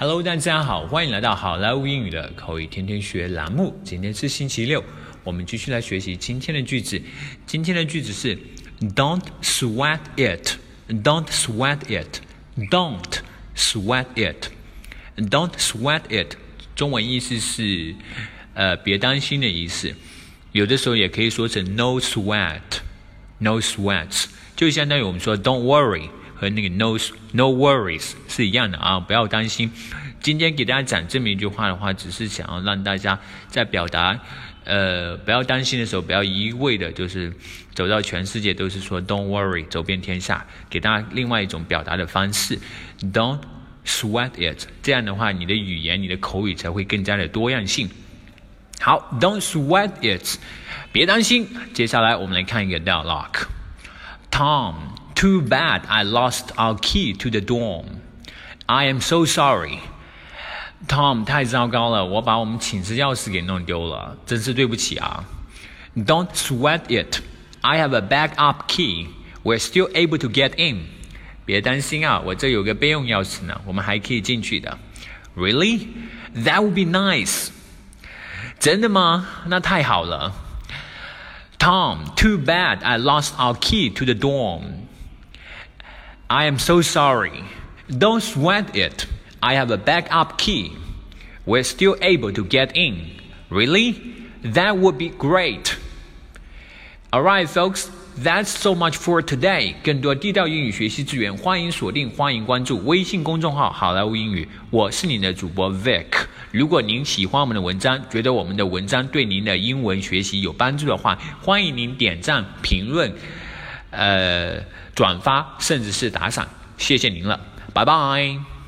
Hello，大家好，欢迎来到好莱坞英语的口语天天学栏目。今天是星期六，我们继续来学习今天的句子。今天的句子是 Don't sweat it. Don't sweat it. Don't sweat it. Don't sweat it. 中文意思是呃别担心的意思，有的时候也可以说成 No sweat. No sweats，就相当于我们说 Don't worry。和那个 no no worries 是一样的啊，不要担心。今天给大家讲这么一句话的话，只是想要让大家在表达呃不要担心的时候，不要一味的就是走到全世界都是说 don't worry，走遍天下，给大家另外一种表达的方式，don't sweat it。这样的话，你的语言、你的口语才会更加的多样性。好，don't sweat it，别担心。接下来我们来看一个 dialogue，Tom。Too bad I lost our key to the dorm. I am so sorry. Tom，太糟糕了，我把我们寝室钥匙给弄丢了，真是对不起啊。Don't sweat it. I have a backup key. We're still able to get in. 别担心啊，我这有个备用钥匙呢，我们还可以进去的。Really? That would be nice. 真的吗？那太好了。Tom, too bad I lost our key to the dorm. I am so sorry. Don't sweat it. I have a backup key. We're still able to get in. Really? That would be great. Alright, folks. That's so much for today. 更多地道英语学习资源，欢迎锁定，欢迎关注微信公众号“好莱坞英语”。我是你的主播 Vic。如果您喜欢我们的文章，觉得我们的文章对您的英文学习有帮助的话，欢迎您点赞、评论。 呃，转发甚至是打赏，谢谢您了，拜拜。